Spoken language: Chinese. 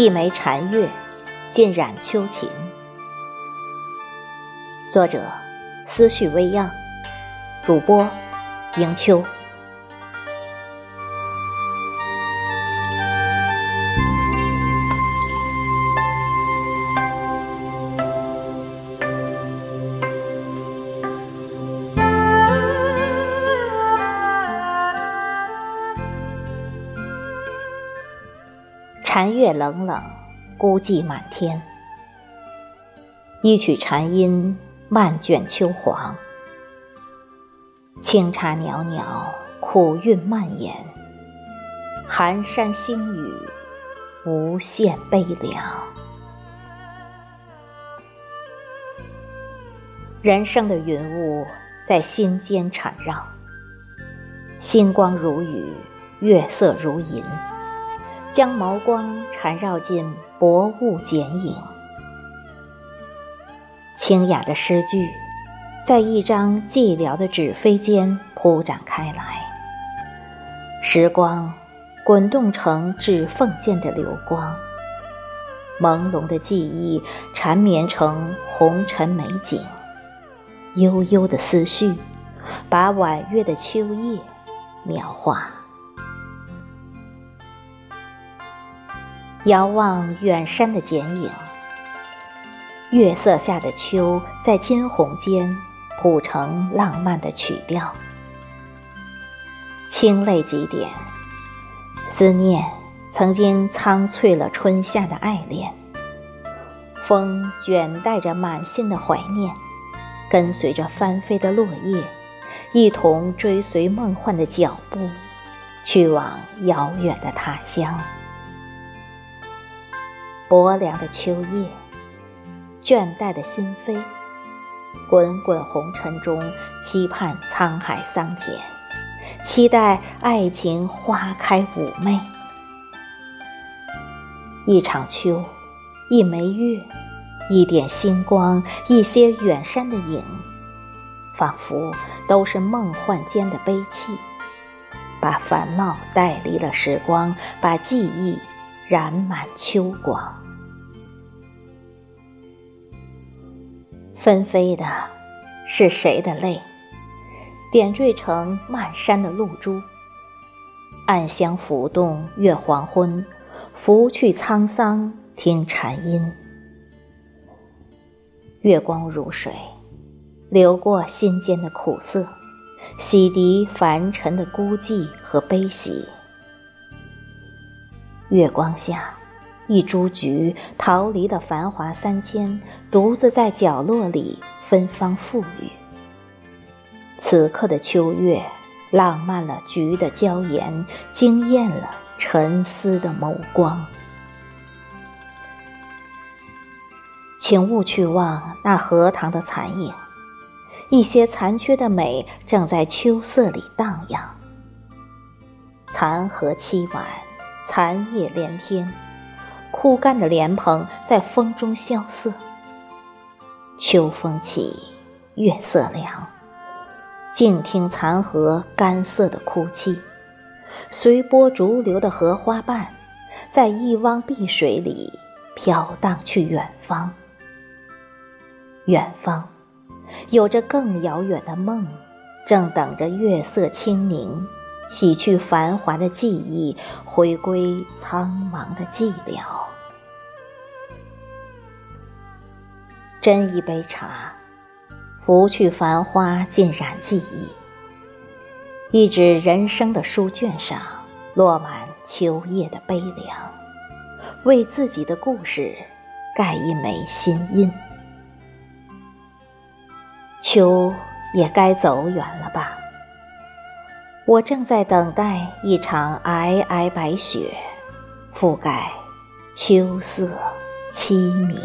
一枚禅月，浸染秋情。作者：思绪微漾，主播：迎秋。禅月冷冷，孤寂满天。一曲禅音，漫卷秋黄。清茶袅袅，苦韵蔓延。寒山星雨，无限悲凉。人生的云雾在心间缠绕，星光如雨，月色如银。将眸光缠绕进薄雾剪影，清雅的诗句在一张寂寥的纸飞间铺展开来。时光滚动成指缝间的流光，朦胧的记忆缠绵成红尘美景，悠悠的思绪把婉约的秋叶描画。遥望远山的剪影，月色下的秋在金红间谱成浪漫的曲调。清泪几点，思念曾经苍翠了春夏的爱恋。风卷带着满心的怀念，跟随着翻飞的落叶，一同追随梦幻的脚步，去往遥远的他乡。薄凉的秋夜，倦怠的心扉，滚滚红尘中期盼沧海桑田，期待爱情花开妩媚。一场秋，一枚月，一点星光，一些远山的影，仿佛都是梦幻间的悲泣，把烦恼带离了时光，把记忆染满秋光。纷飞的，是谁的泪？点缀成漫山的露珠。暗香浮动，月黄昏，拂去沧桑，听禅音。月光如水，流过心间的苦涩，洗涤凡尘的孤寂和悲喜。月光下。一株菊逃离了繁华三千，独自在角落里芬芳馥郁。此刻的秋月，浪漫了菊的娇颜，惊艳了沉思的眸光。请勿去望那荷塘的残影，一些残缺的美正在秋色里荡漾。残荷凄婉，残叶连天。枯干的莲蓬在风中萧瑟。秋风起，月色凉，静听残荷干涩的哭泣，随波逐流的荷花瓣，在一汪碧水里飘荡去远方。远方，有着更遥远的梦，正等着月色清明，洗去繁华的记忆，回归苍茫的寂寥。斟一杯茶，拂去繁花，浸染记忆。一纸人生的书卷上，落满秋叶的悲凉，为自己的故事盖一枚新印。秋也该走远了吧？我正在等待一场皑皑白雪，覆盖秋色凄迷。